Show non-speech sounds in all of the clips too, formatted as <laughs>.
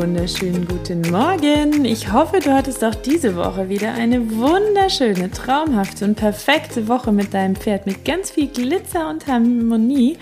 wunderschönen guten Morgen. Ich hoffe, du hattest auch diese Woche wieder eine wunderschöne, traumhafte und perfekte Woche mit deinem Pferd mit ganz viel Glitzer und Harmonie.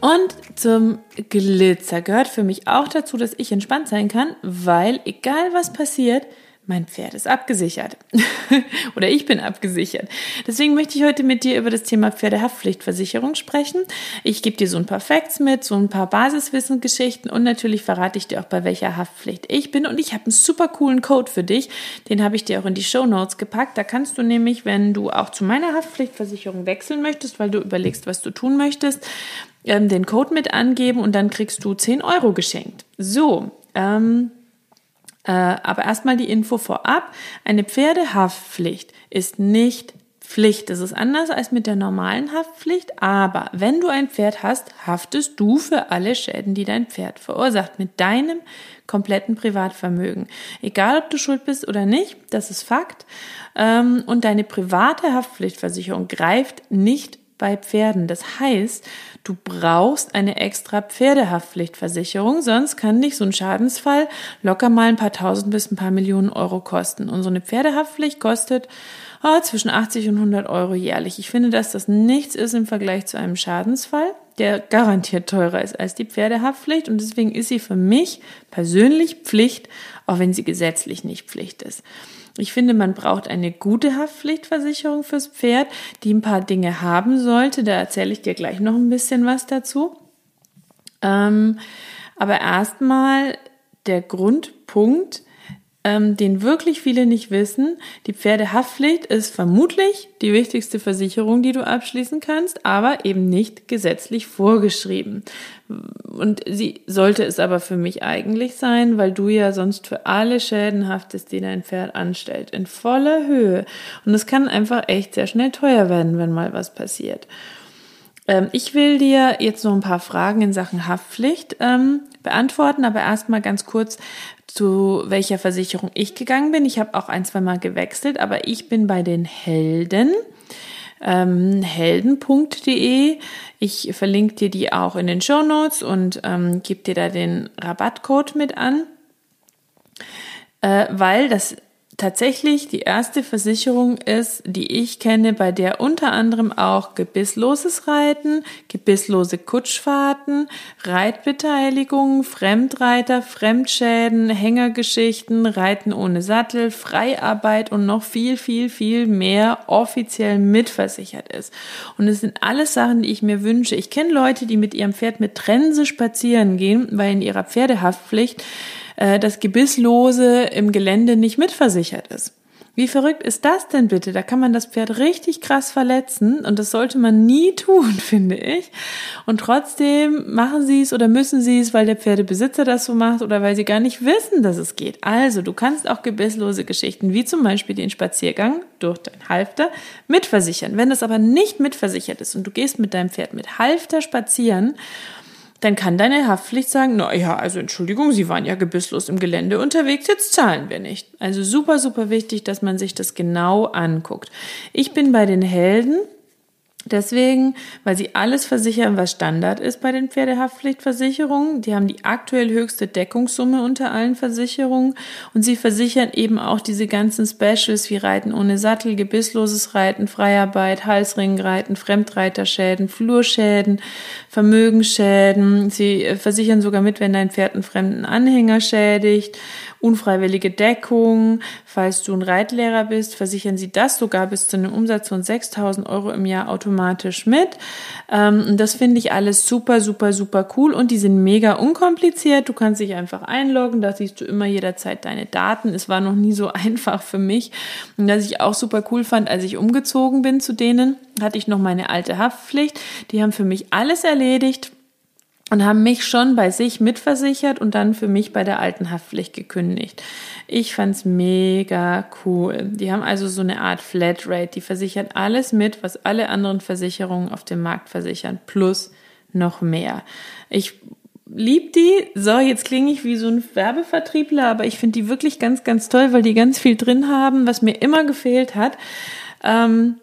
Und zum Glitzer gehört für mich auch dazu, dass ich entspannt sein kann, weil egal was passiert, mein Pferd ist abgesichert. <laughs> Oder ich bin abgesichert. Deswegen möchte ich heute mit dir über das Thema Pferdehaftpflichtversicherung sprechen. Ich gebe dir so ein paar Facts mit, so ein paar Basiswissensgeschichten und natürlich verrate ich dir auch, bei welcher Haftpflicht ich bin. Und ich habe einen super coolen Code für dich. Den habe ich dir auch in die Show Notes gepackt. Da kannst du nämlich, wenn du auch zu meiner Haftpflichtversicherung wechseln möchtest, weil du überlegst, was du tun möchtest, ähm, den Code mit angeben und dann kriegst du 10 Euro geschenkt. So, ähm, äh, aber erstmal die Info vorab. Eine Pferdehaftpflicht ist nicht Pflicht. Das ist anders als mit der normalen Haftpflicht. Aber wenn du ein Pferd hast, haftest du für alle Schäden, die dein Pferd verursacht, mit deinem kompletten Privatvermögen. Egal, ob du schuld bist oder nicht, das ist Fakt. Ähm, und deine private Haftpflichtversicherung greift nicht bei Pferden. Das heißt, du brauchst eine extra Pferdehaftpflichtversicherung, sonst kann dich so ein Schadensfall locker mal ein paar tausend bis ein paar Millionen Euro kosten. Und so eine Pferdehaftpflicht kostet oh, zwischen 80 und 100 Euro jährlich. Ich finde, dass das nichts ist im Vergleich zu einem Schadensfall, der garantiert teurer ist als die Pferdehaftpflicht. Und deswegen ist sie für mich persönlich Pflicht, auch wenn sie gesetzlich nicht Pflicht ist. Ich finde, man braucht eine gute Haftpflichtversicherung fürs Pferd, die ein paar Dinge haben sollte. Da erzähle ich dir gleich noch ein bisschen was dazu. Ähm, aber erstmal der Grundpunkt, ähm, den wirklich viele nicht wissen. Die Pferdehaftpflicht ist vermutlich die wichtigste Versicherung, die du abschließen kannst, aber eben nicht gesetzlich vorgeschrieben. Und sie sollte es aber für mich eigentlich sein, weil du ja sonst für alle Schäden haftest, die dein Pferd anstellt, in voller Höhe. Und es kann einfach echt sehr schnell teuer werden, wenn mal was passiert. Ähm, ich will dir jetzt noch ein paar Fragen in Sachen Haftpflicht ähm, beantworten, aber erstmal ganz kurz, zu welcher Versicherung ich gegangen bin. Ich habe auch ein, zwei Mal gewechselt, aber ich bin bei den Helden. Ähm, helden.de. Ich verlinke dir die auch in den Show Notes und ähm, gebe dir da den Rabattcode mit an, äh, weil das tatsächlich die erste Versicherung ist, die ich kenne, bei der unter anderem auch gebissloses Reiten, gebisslose Kutschfahrten, Reitbeteiligung, Fremdreiter, Fremdschäden, Hängergeschichten, Reiten ohne Sattel, Freiarbeit und noch viel, viel, viel mehr offiziell mitversichert ist. Und es sind alles Sachen, die ich mir wünsche. Ich kenne Leute, die mit ihrem Pferd mit Trense spazieren gehen, weil in ihrer Pferdehaftpflicht äh, das Gebisslose im Gelände nicht mitversichert ist. Wie verrückt ist das denn bitte? Da kann man das Pferd richtig krass verletzen und das sollte man nie <laughs> tun, finde ich. Und trotzdem machen sie es oder müssen sie es, weil der Pferdebesitzer das so macht oder weil sie gar nicht wissen, dass es geht. Also, du kannst auch gebisslose Geschichten, wie zum Beispiel den Spaziergang durch dein Halfter, mitversichern. Wenn das aber nicht mitversichert ist und du gehst mit deinem Pferd mit Halfter spazieren dann kann deine Haftpflicht sagen, na ja, also Entschuldigung, Sie waren ja gebisslos im Gelände unterwegs, jetzt zahlen wir nicht. Also super, super wichtig, dass man sich das genau anguckt. Ich bin bei den Helden Deswegen, weil sie alles versichern, was Standard ist bei den Pferdehaftpflichtversicherungen. Die haben die aktuell höchste Deckungssumme unter allen Versicherungen und sie versichern eben auch diese ganzen Specials wie Reiten ohne Sattel, gebissloses Reiten, Freiarbeit, Halsringreiten, Fremdreiterschäden, Flurschäden, Vermögensschäden. Sie äh, versichern sogar mit, wenn dein Pferd einen fremden Anhänger schädigt unfreiwillige Deckung. Falls du ein Reitlehrer bist, versichern sie das sogar bis zu einem Umsatz von 6000 Euro im Jahr automatisch automatisch mit. Ähm, das finde ich alles super, super, super cool und die sind mega unkompliziert. Du kannst dich einfach einloggen, da siehst du immer jederzeit deine Daten. Es war noch nie so <laughs> einfach für mich. Und was ich auch super cool fand, als ich umgezogen bin zu denen, hatte ich noch meine alte Haftpflicht. Die haben für mich alles erledigt und haben mich schon bei sich mitversichert und dann für mich bei der alten Haftpflicht gekündigt. Ich fand's mega cool. Die haben also so eine Art Flatrate. Die versichern alles mit, was alle anderen Versicherungen auf dem Markt versichern, plus noch mehr. Ich lieb die. So, jetzt klinge ich wie so ein Werbevertriebler, aber ich finde die wirklich ganz, ganz toll, weil die ganz viel drin haben, was mir immer gefehlt hat. Ähm,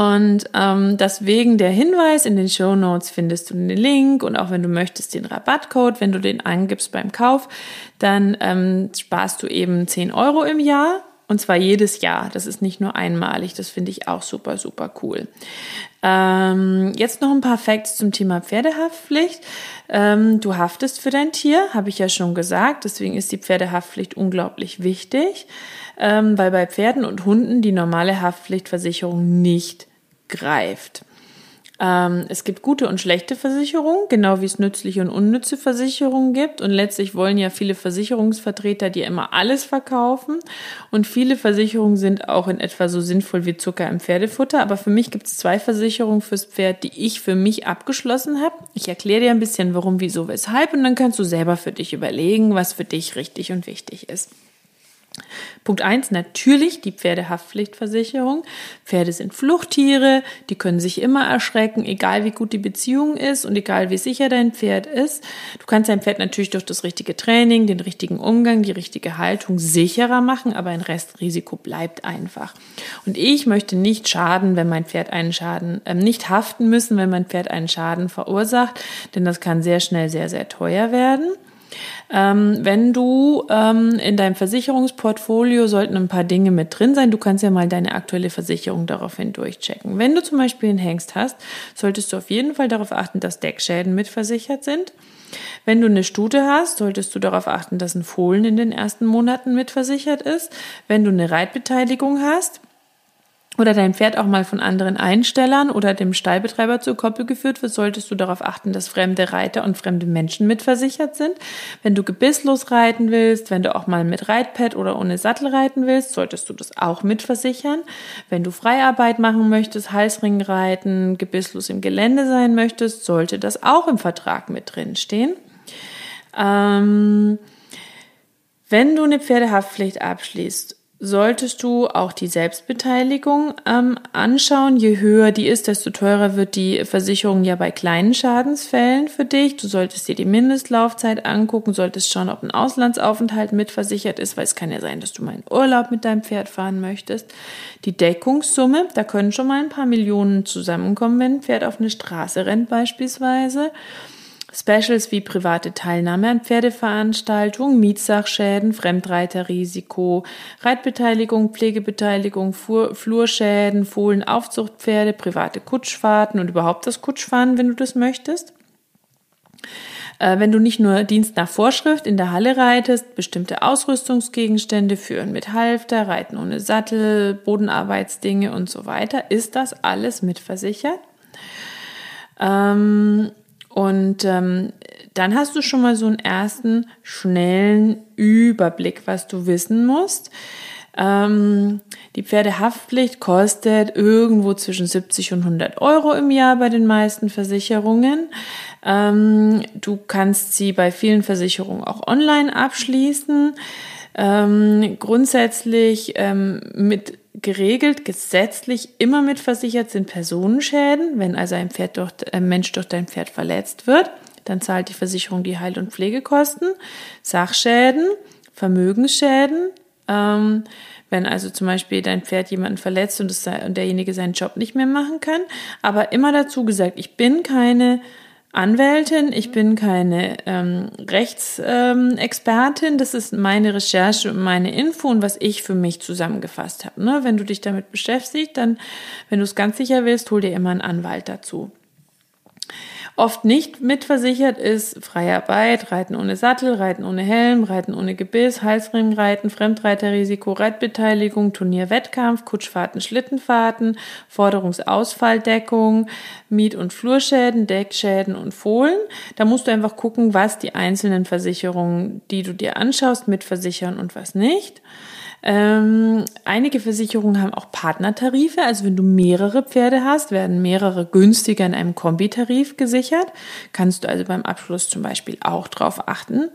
und ähm, deswegen der Hinweis, in den Show Notes findest du den Link und auch wenn du möchtest den Rabattcode, wenn du den angibst beim Kauf, dann ähm, sparst du eben 10 Euro im Jahr und zwar jedes Jahr. Das ist nicht nur einmalig. Das finde ich auch super, super cool. Ähm, jetzt noch ein paar Facts zum Thema Pferdehaftpflicht. Ähm, du haftest für dein Tier, habe ich ja schon gesagt. Deswegen ist die Pferdehaftpflicht unglaublich wichtig, ähm, weil bei Pferden und Hunden die normale Haftpflichtversicherung nicht greift. Ähm, es gibt gute und schlechte Versicherungen, genau wie es nützliche und unnütze Versicherungen gibt. Und letztlich wollen ja viele Versicherungsvertreter dir immer alles verkaufen. Und viele Versicherungen sind auch in etwa so sinnvoll wie Zucker im Pferdefutter. Aber für mich gibt es zwei Versicherungen fürs Pferd, die ich für mich abgeschlossen habe. Ich erkläre dir ein bisschen, warum, wieso, weshalb. Und dann kannst du selber für dich überlegen, was für dich richtig und wichtig ist. Punkt eins natürlich die Pferdehaftpflichtversicherung. Pferde sind Fluchttiere, die können sich immer erschrecken, egal wie gut die Beziehung ist und egal wie sicher dein Pferd ist. Du kannst dein Pferd natürlich durch das richtige Training, den richtigen Umgang, die richtige Haltung sicherer machen, aber ein Restrisiko bleibt einfach. Und ich möchte nicht schaden, wenn mein Pferd einen Schaden, äh, nicht haften müssen, wenn mein Pferd einen Schaden verursacht, denn das kann sehr schnell sehr, sehr teuer werden. Ähm, wenn du ähm, in deinem Versicherungsportfolio sollten ein paar Dinge mit drin sein. Du kannst ja mal deine aktuelle Versicherung daraufhin durchchecken. Wenn du zum Beispiel einen Hengst hast, solltest du auf jeden Fall darauf achten, dass Deckschäden mitversichert sind. Wenn du eine Stute hast, solltest du darauf achten, dass ein Fohlen in den ersten Monaten mitversichert ist. Wenn du eine Reitbeteiligung hast, oder dein Pferd auch mal von anderen Einstellern oder dem Stallbetreiber zur Koppel geführt wird, solltest du darauf achten, dass fremde Reiter und fremde Menschen mitversichert sind. Wenn du gebisslos reiten willst, wenn du auch mal mit Reitpad oder ohne Sattel reiten willst, solltest du das auch mitversichern. Wenn du Freiarbeit machen möchtest, Halsring reiten, gebisslos im Gelände sein möchtest, sollte das auch im Vertrag mit drin stehen. Ähm, wenn du eine Pferdehaftpflicht abschließt solltest du auch die Selbstbeteiligung ähm, anschauen. Je höher die ist, desto teurer wird die Versicherung ja bei kleinen Schadensfällen für dich. Du solltest dir die Mindestlaufzeit angucken, solltest schauen, ob ein Auslandsaufenthalt mitversichert ist, weil es kann ja sein, dass du mal in Urlaub mit deinem Pferd fahren möchtest. Die Deckungssumme, da können schon mal ein paar Millionen zusammenkommen, wenn ein Pferd auf eine Straße rennt beispielsweise. Specials wie private Teilnahme an Pferdeveranstaltungen, Mietsachschäden, Fremdreiterrisiko, Reitbeteiligung, Pflegebeteiligung, Fuhr, Flurschäden, Fohlenaufzuchtpferde, private Kutschfahrten und überhaupt das Kutschfahren, wenn du das möchtest. Äh, wenn du nicht nur Dienst nach Vorschrift in der Halle reitest, bestimmte Ausrüstungsgegenstände führen mit Halfter, Reiten ohne Sattel, Bodenarbeitsdinge und so weiter, ist das alles mitversichert. Ähm, und ähm, dann hast du schon mal so einen ersten schnellen Überblick, was du wissen musst. Ähm, die Pferdehaftpflicht kostet irgendwo zwischen 70 und 100 Euro im Jahr bei den meisten Versicherungen. Ähm, du kannst sie bei vielen Versicherungen auch online abschließen. Ähm, grundsätzlich ähm, mit geregelt, gesetzlich immer mitversichert sind Personenschäden. Wenn also ein Pferd durch, ein Mensch durch dein Pferd verletzt wird, dann zahlt die Versicherung die Heil- und Pflegekosten. Sachschäden, Vermögensschäden, ähm, wenn also zum Beispiel dein Pferd jemanden verletzt und, es, und derjenige seinen Job nicht mehr machen kann. Aber immer dazu gesagt, ich bin keine Anwältin, ich bin keine ähm, Rechtsexpertin. Ähm, das ist meine Recherche und meine Info und was ich für mich zusammengefasst habe. Ne? Wenn du dich damit beschäftigst, dann, wenn du es ganz sicher willst, hol dir immer einen Anwalt dazu. Oft nicht mitversichert ist freie Arbeit, Reiten ohne Sattel, Reiten ohne Helm, Reiten ohne Gebiss, Halsringreiten, Fremdreiterrisiko, Reitbeteiligung, Turnierwettkampf, Kutschfahrten, Schlittenfahrten, Forderungsausfalldeckung, Miet- und Flurschäden, Deckschäden und Fohlen. Da musst du einfach gucken, was die einzelnen Versicherungen, die du dir anschaust, mitversichern und was nicht. Ähm, einige Versicherungen haben auch Partnertarife, also wenn du mehrere Pferde hast, werden mehrere günstiger in einem Kombitarif gesichert. Kannst du also beim Abschluss zum Beispiel auch drauf achten.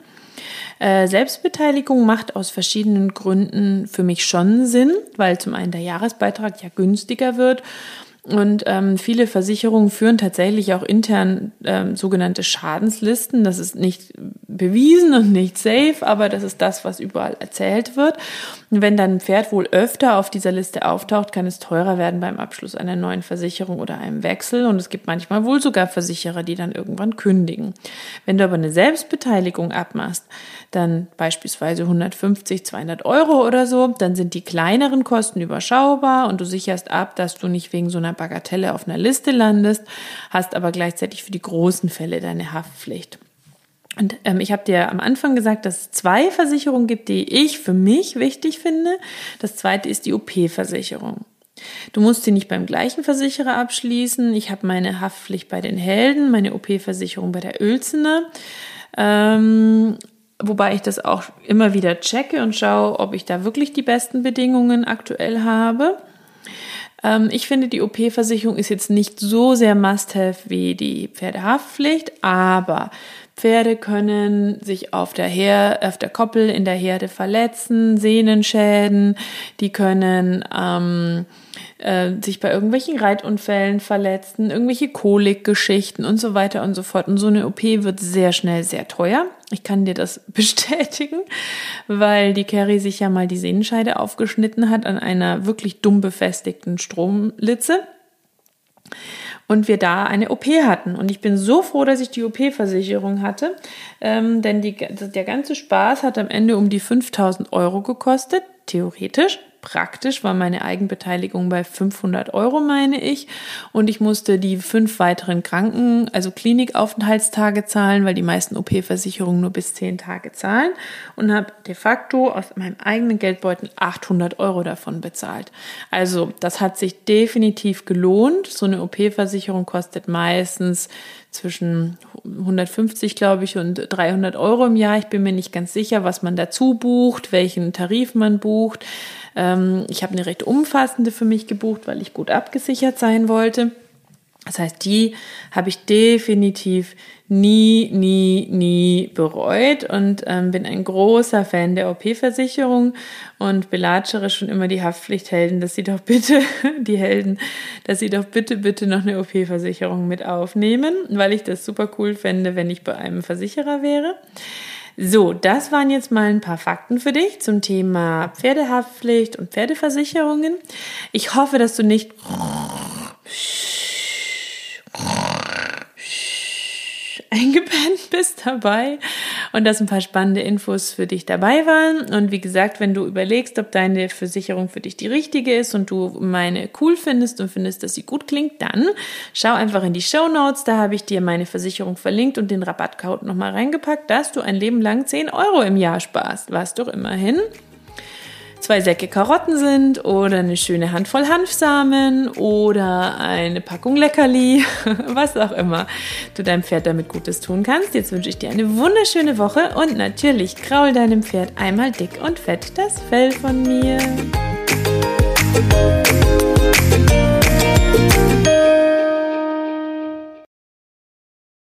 Äh, Selbstbeteiligung macht aus verschiedenen Gründen für mich schon Sinn, weil zum einen der Jahresbeitrag ja günstiger wird und ähm, viele Versicherungen führen tatsächlich auch intern ähm, sogenannte Schadenslisten. Das ist nicht bewiesen und nicht safe, aber das ist das, was überall erzählt wird. Und wenn dann ein Pferd wohl öfter auf dieser Liste auftaucht, kann es teurer werden beim Abschluss einer neuen Versicherung oder einem Wechsel. Und es gibt manchmal wohl sogar Versicherer, die dann irgendwann kündigen. Wenn du aber eine Selbstbeteiligung abmachst, dann beispielsweise 150, 200 Euro oder so, dann sind die kleineren Kosten überschaubar und du sicherst ab, dass du nicht wegen so einer Bagatelle auf einer Liste landest, hast aber gleichzeitig für die großen Fälle deine Haftpflicht. Und ähm, ich habe dir am Anfang gesagt, dass es zwei Versicherungen gibt, die ich für mich wichtig finde. Das zweite ist die OP-Versicherung. Du musst sie nicht beim gleichen Versicherer abschließen. Ich habe meine Haftpflicht bei den Helden, meine OP-Versicherung bei der Uelzener. Ähm, wobei ich das auch immer wieder checke und schaue, ob ich da wirklich die besten Bedingungen aktuell habe. Ähm, ich finde, die OP-Versicherung ist jetzt nicht so sehr Must-Have wie die Pferdehaftpflicht, aber Pferde können sich auf der, Her auf der Koppel in der Herde verletzen, Sehnenschäden, die können ähm, äh, sich bei irgendwelchen Reitunfällen verletzen, irgendwelche Kolikgeschichten und so weiter und so fort. Und so eine OP wird sehr schnell sehr teuer. Ich kann dir das <laughs> bestätigen, weil die Carrie sich ja mal die Sehnenscheide aufgeschnitten hat an einer wirklich dumm befestigten Stromlitze und wir da eine OP hatten. Und ich bin so froh, dass ich die OP-Versicherung hatte, ähm, denn die, der ganze Spaß hat am Ende um die 5000 Euro gekostet, theoretisch. Praktisch war meine Eigenbeteiligung bei 500 Euro, meine ich. Und ich musste die fünf weiteren Kranken, also Klinikaufenthaltstage zahlen, weil die meisten OP-Versicherungen nur bis zehn Tage zahlen. Und habe de facto aus meinem eigenen Geldbeutel 800 Euro davon bezahlt. Also das hat sich definitiv gelohnt. So eine OP-Versicherung kostet meistens zwischen 150, glaube ich, und 300 Euro im Jahr. Ich bin mir nicht ganz sicher, was man dazu bucht, welchen Tarif man bucht. Ähm, ich habe eine recht umfassende für mich gebucht, weil ich gut abgesichert sein wollte. Das heißt, die habe ich definitiv nie, nie, nie bereut und ähm, bin ein großer Fan der OP-Versicherung und belatschere schon immer die Haftpflichthelden, dass sie doch bitte, <laughs> die Helden, dass sie doch bitte, bitte noch eine OP-Versicherung mit aufnehmen, weil ich das super cool fände, wenn ich bei einem Versicherer wäre. So, das waren jetzt mal ein paar Fakten für dich zum Thema Pferdehaftpflicht und Pferdeversicherungen. Ich hoffe, dass du nicht eingepennt <laughs> bist dabei und dass ein paar spannende Infos für dich dabei waren. Und wie gesagt, wenn du überlegst, ob deine Versicherung für dich die richtige ist und du meine cool findest und findest, dass sie gut klingt, dann schau einfach in die Show Notes. Da habe ich dir meine Versicherung verlinkt und den Rabattcode nochmal reingepackt, dass du ein Leben lang 10 Euro im Jahr sparst. Was doch immerhin zwei Säcke Karotten sind oder eine schöne Handvoll Hanfsamen oder eine Packung Leckerli, <laughs> was auch immer du deinem Pferd damit Gutes tun kannst. Jetzt wünsche ich dir eine wunderschöne Woche und natürlich kraul deinem Pferd einmal dick und fett das Fell von mir.